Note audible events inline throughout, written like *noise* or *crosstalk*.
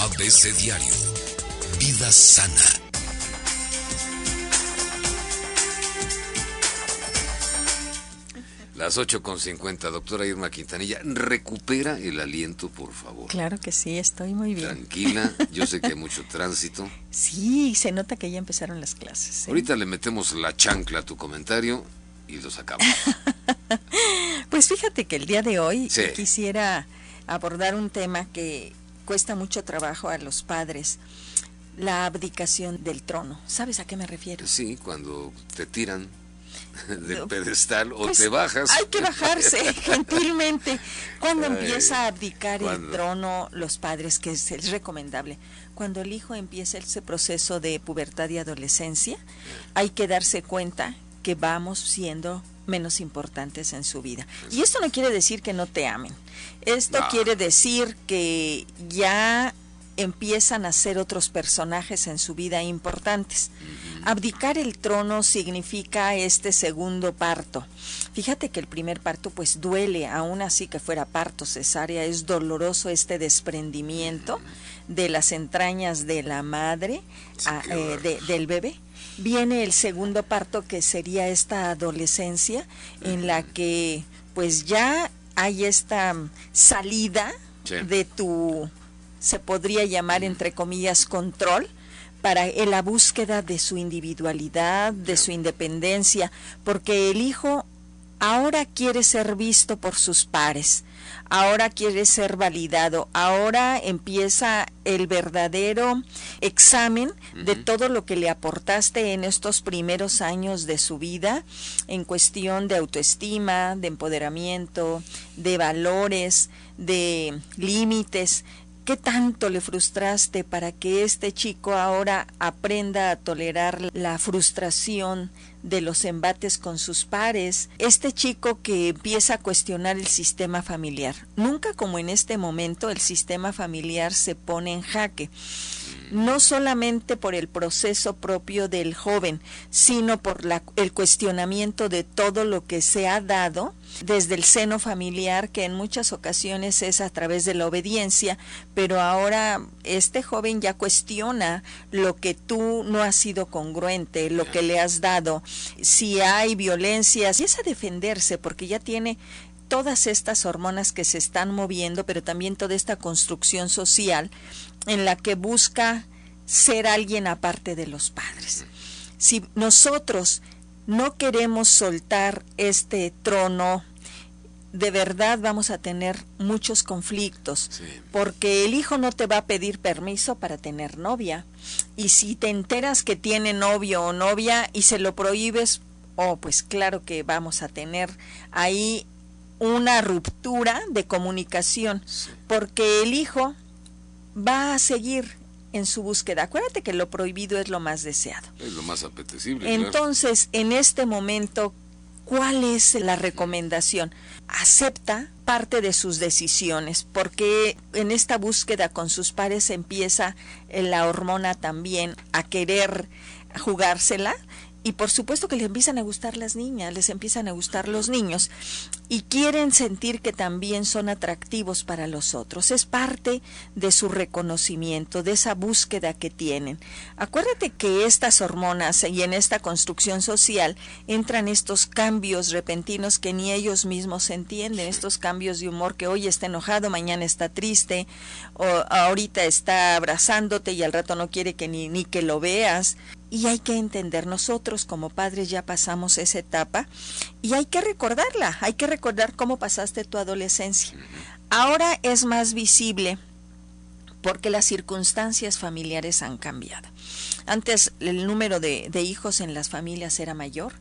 ABC Diario. Vida sana. Las 8.50, doctora Irma Quintanilla, recupera el aliento, por favor. Claro que sí, estoy muy bien. Tranquila, *laughs* yo sé que hay mucho tránsito. Sí, se nota que ya empezaron las clases. ¿eh? Ahorita le metemos la chancla a tu comentario y lo sacamos. *laughs* pues fíjate que el día de hoy quisiera abordar un tema que cuesta mucho trabajo a los padres, la abdicación del trono. ¿Sabes a qué me refiero? Sí, cuando te tiran *laughs* del pedestal o pues, te bajas. Hay que bajarse *laughs* gentilmente. Cuando empieza a abdicar el trono los padres, que es, es, recomendable, cuando el hijo empieza ese proceso de pubertad y adolescencia, hay que darse cuenta que vamos siendo menos importantes en su vida. Y esto no quiere decir que no te amen. Esto quiere decir que ya empiezan a ser otros personajes en su vida importantes. Abdicar el trono significa este segundo parto. Fíjate que el primer parto pues duele, aún así que fuera parto cesárea, es doloroso este desprendimiento de las entrañas de la madre, eh, del bebé. Viene el segundo parto que sería esta adolescencia en la que pues ya hay esta salida de tu se podría llamar entre comillas control para la búsqueda de su individualidad, de su independencia, porque el hijo ahora quiere ser visto por sus pares, ahora quiere ser validado, ahora empieza el verdadero examen de todo lo que le aportaste en estos primeros años de su vida en cuestión de autoestima, de empoderamiento, de valores, de límites, ¿Qué tanto le frustraste para que este chico ahora aprenda a tolerar la frustración de los embates con sus pares? Este chico que empieza a cuestionar el sistema familiar. Nunca como en este momento el sistema familiar se pone en jaque no solamente por el proceso propio del joven, sino por la, el cuestionamiento de todo lo que se ha dado desde el seno familiar, que en muchas ocasiones es a través de la obediencia, pero ahora este joven ya cuestiona lo que tú no has sido congruente, lo que le has dado, si hay violencia, si es a defenderse, porque ya tiene todas estas hormonas que se están moviendo, pero también toda esta construcción social en la que busca ser alguien aparte de los padres. Si nosotros no queremos soltar este trono, de verdad vamos a tener muchos conflictos, porque el hijo no te va a pedir permiso para tener novia. Y si te enteras que tiene novio o novia y se lo prohíbes, oh, pues claro que vamos a tener ahí una ruptura de comunicación, porque el hijo va a seguir en su búsqueda. Acuérdate que lo prohibido es lo más deseado. Es lo más apetecible. Entonces, en este momento, ¿cuál es la recomendación? Acepta parte de sus decisiones, porque en esta búsqueda con sus pares empieza la hormona también a querer jugársela y por supuesto que les empiezan a gustar las niñas, les empiezan a gustar los niños y quieren sentir que también son atractivos para los otros. Es parte de su reconocimiento, de esa búsqueda que tienen. Acuérdate que estas hormonas y en esta construcción social entran estos cambios repentinos que ni ellos mismos entienden, estos cambios de humor que hoy está enojado, mañana está triste, o ahorita está abrazándote y al rato no quiere que ni, ni que lo veas. Y hay que entender, nosotros como padres ya pasamos esa etapa y hay que recordarla, hay que recordar cómo pasaste tu adolescencia. Ahora es más visible porque las circunstancias familiares han cambiado. Antes el número de, de, hijos en las familias era mayor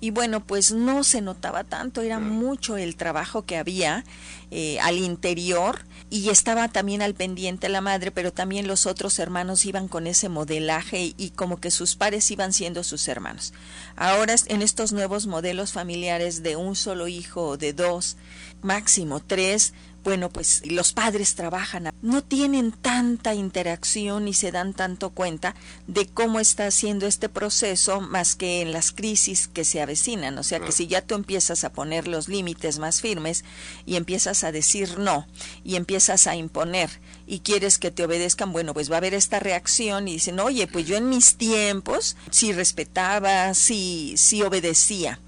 y bueno, pues no se notaba tanto, era mucho el trabajo que había eh, al interior y estaba también al pendiente la madre, pero también los otros hermanos iban con ese modelaje y, como que sus pares iban siendo sus hermanos. Ahora en estos nuevos modelos familiares de un solo hijo o de dos, máximo tres, bueno, pues los padres trabajan, no tienen tanta interacción y se dan tanto cuenta de cómo está haciendo este proceso más que en las crisis que se avecinan. O sea que si ya tú empiezas a poner los límites más firmes y empiezas a decir no y empiezas a imponer y quieres que te obedezcan, bueno, pues va a haber esta reacción y dicen, oye, pues yo en mis tiempos sí respetaba, sí, sí obedecía.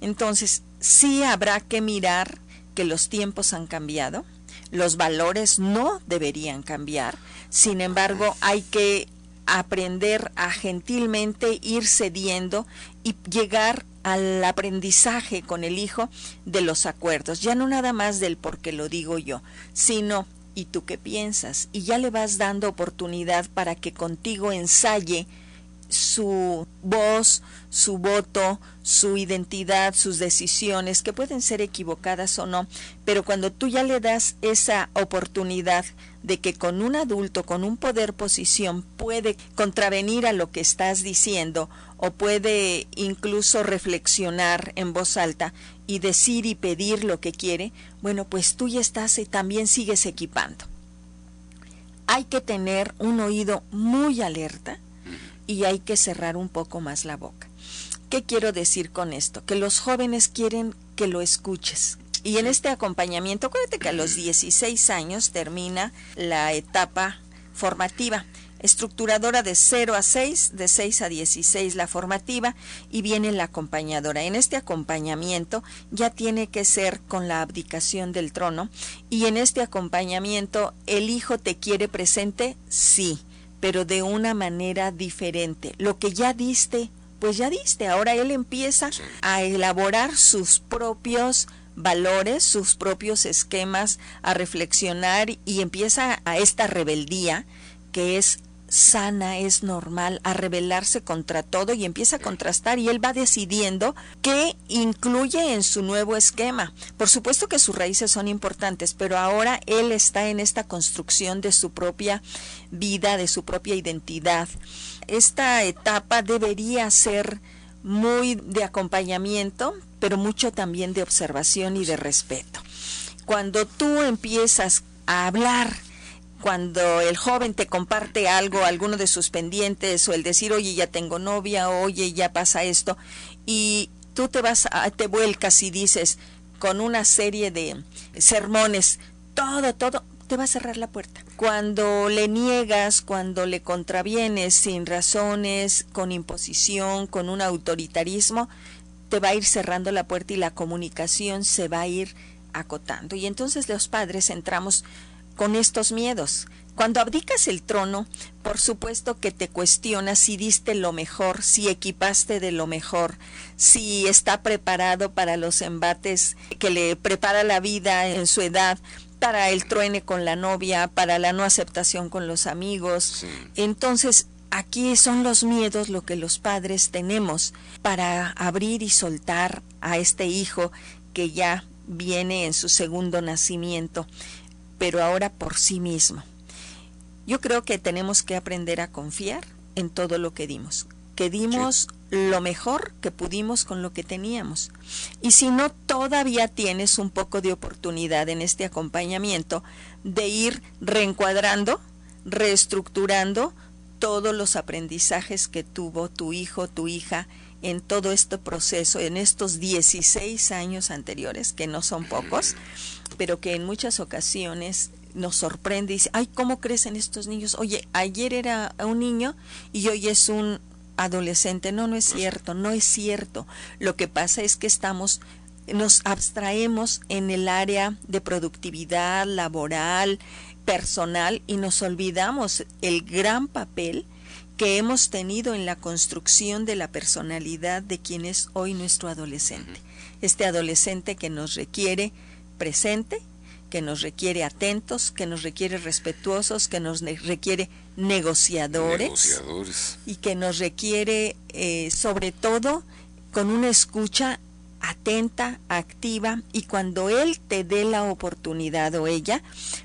Entonces, sí habrá que mirar que los tiempos han cambiado, los valores no deberían cambiar, sin embargo hay que aprender a gentilmente ir cediendo y llegar al aprendizaje con el hijo de los acuerdos, ya no nada más del porque lo digo yo, sino ¿y tú qué piensas? Y ya le vas dando oportunidad para que contigo ensaye su voz, su voto, su identidad, sus decisiones, que pueden ser equivocadas o no, pero cuando tú ya le das esa oportunidad de que con un adulto, con un poder posición, puede contravenir a lo que estás diciendo o puede incluso reflexionar en voz alta y decir y pedir lo que quiere, bueno, pues tú ya estás y también sigues equipando. Hay que tener un oído muy alerta y hay que cerrar un poco más la boca. ¿Qué quiero decir con esto? Que los jóvenes quieren que lo escuches. Y en este acompañamiento, acuérdate que a los 16 años termina la etapa formativa estructuradora de 0 a 6, de 6 a 16 la formativa y viene la acompañadora. En este acompañamiento ya tiene que ser con la abdicación del trono y en este acompañamiento el hijo te quiere presente, sí pero de una manera diferente. Lo que ya diste, pues ya diste. Ahora él empieza a elaborar sus propios valores, sus propios esquemas, a reflexionar y empieza a esta rebeldía que es sana, es normal, a rebelarse contra todo y empieza a contrastar y él va decidiendo qué incluye en su nuevo esquema. Por supuesto que sus raíces son importantes, pero ahora él está en esta construcción de su propia vida, de su propia identidad. Esta etapa debería ser muy de acompañamiento, pero mucho también de observación y de respeto. Cuando tú empiezas a hablar cuando el joven te comparte algo, alguno de sus pendientes, o el decir, oye, ya tengo novia, oye, ya pasa esto, y tú te vas, a, te vuelcas y dices con una serie de sermones, todo, todo, te va a cerrar la puerta. Cuando le niegas, cuando le contravienes sin razones, con imposición, con un autoritarismo, te va a ir cerrando la puerta y la comunicación se va a ir acotando. Y entonces los padres entramos con estos miedos. Cuando abdicas el trono, por supuesto que te cuestionas si diste lo mejor, si equipaste de lo mejor, si está preparado para los embates que le prepara la vida en su edad, para el truene con la novia, para la no aceptación con los amigos. Entonces, aquí son los miedos lo que los padres tenemos para abrir y soltar a este hijo que ya viene en su segundo nacimiento pero ahora por sí mismo. Yo creo que tenemos que aprender a confiar en todo lo que dimos, que dimos lo mejor que pudimos con lo que teníamos. Y si no, todavía tienes un poco de oportunidad en este acompañamiento de ir reencuadrando, reestructurando todos los aprendizajes que tuvo tu hijo, tu hija en todo este proceso, en estos 16 años anteriores, que no son pocos, pero que en muchas ocasiones nos sorprende y dice, ay, ¿cómo crecen estos niños? Oye, ayer era un niño y hoy es un adolescente. No, no es cierto, no es cierto. Lo que pasa es que estamos nos abstraemos en el área de productividad laboral, personal y nos olvidamos el gran papel que hemos tenido en la construcción de la personalidad de quien es hoy nuestro adolescente. Este adolescente que nos requiere presente, que nos requiere atentos, que nos requiere respetuosos, que nos requiere negociadores, y que nos requiere eh, sobre todo con una escucha atenta, activa y cuando él te dé la oportunidad o ella,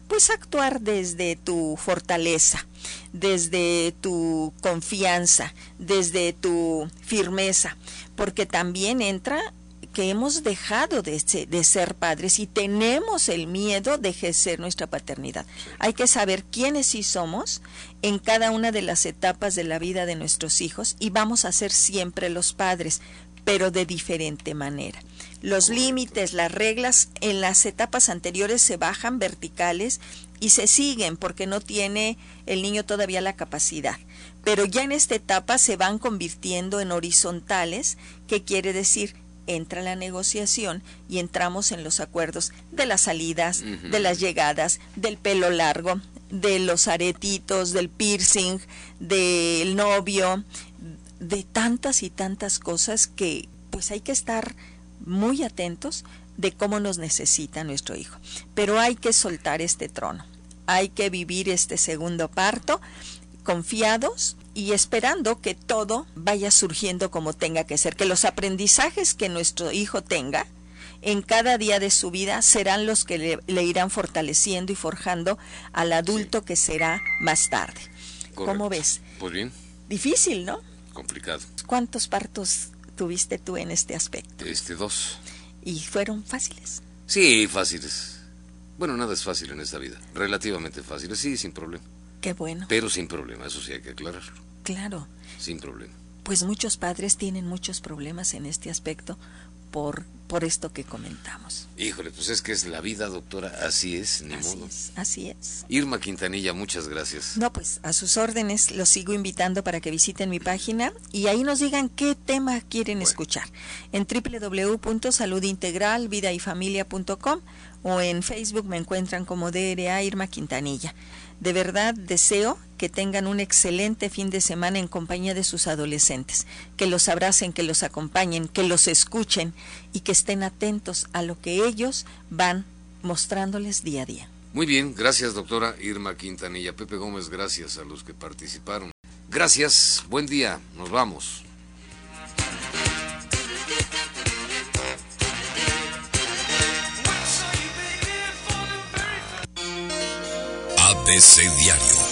pues actuar desde tu fortaleza, desde tu confianza, desde tu firmeza, porque también entra que hemos dejado de, de, ser padres y tenemos el miedo de ejercer nuestra paternidad. Hay que saber quiénes sí somos en cada una de las etapas de la vida de nuestros hijos y vamos a ser siempre los padres, pero de diferente manera. Los límites, las reglas en las etapas anteriores se bajan verticales y se siguen porque no tiene el niño todavía la capacidad. Pero ya en esta etapa se van convirtiendo en horizontales, que quiere decir entra la negociación y entramos en los acuerdos de las salidas, de las llegadas, del pelo largo, de los aretitos, del piercing, del novio, de tantas y tantas cosas que pues hay que estar muy atentos de cómo nos necesita nuestro hijo. Pero hay que soltar este trono, hay que vivir este segundo parto confiados y esperando que todo vaya surgiendo como tenga que ser, que los aprendizajes que nuestro hijo tenga en cada día de su vida serán los que le, irán fortaleciendo y forjando al adulto que será más tarde. ¿Cómo ves? Pues bien. Difícil, ¿no? Complicado. ¿Cuántos partos tuviste tú en este aspecto? Este, dos. ¿Y fueron fáciles? Sí, fáciles. Bueno, nada es fácil en esta vida. Relativamente fáciles, sí, sin problema. Qué bueno. Pero sin problema, eso sí hay que aclararlo. Claro. Sin problema. Pues muchos padres tienen muchos problemas en este aspecto por, por esto que comentamos. Híjole, pues es que es la vida, doctora, así es, ni así modo. Es, así es. Irma Quintanilla, muchas gracias. No, pues a sus órdenes los sigo invitando para que visiten mi página y ahí nos digan qué tema quieren escuchar. En www.saludintegralvidayfamilia.com o en Facebook me encuentran como DRA Irma Quintanilla. De verdad deseo que tengan un excelente fin de semana en compañía de sus adolescentes, que los abracen, que los acompañen, que los escuchen y que estén atentos a lo que ellos van mostrándoles día a día. Muy bien, gracias doctora Irma Quintanilla. Pepe Gómez, gracias a los que participaron. Gracias, buen día, nos vamos. ABC Diario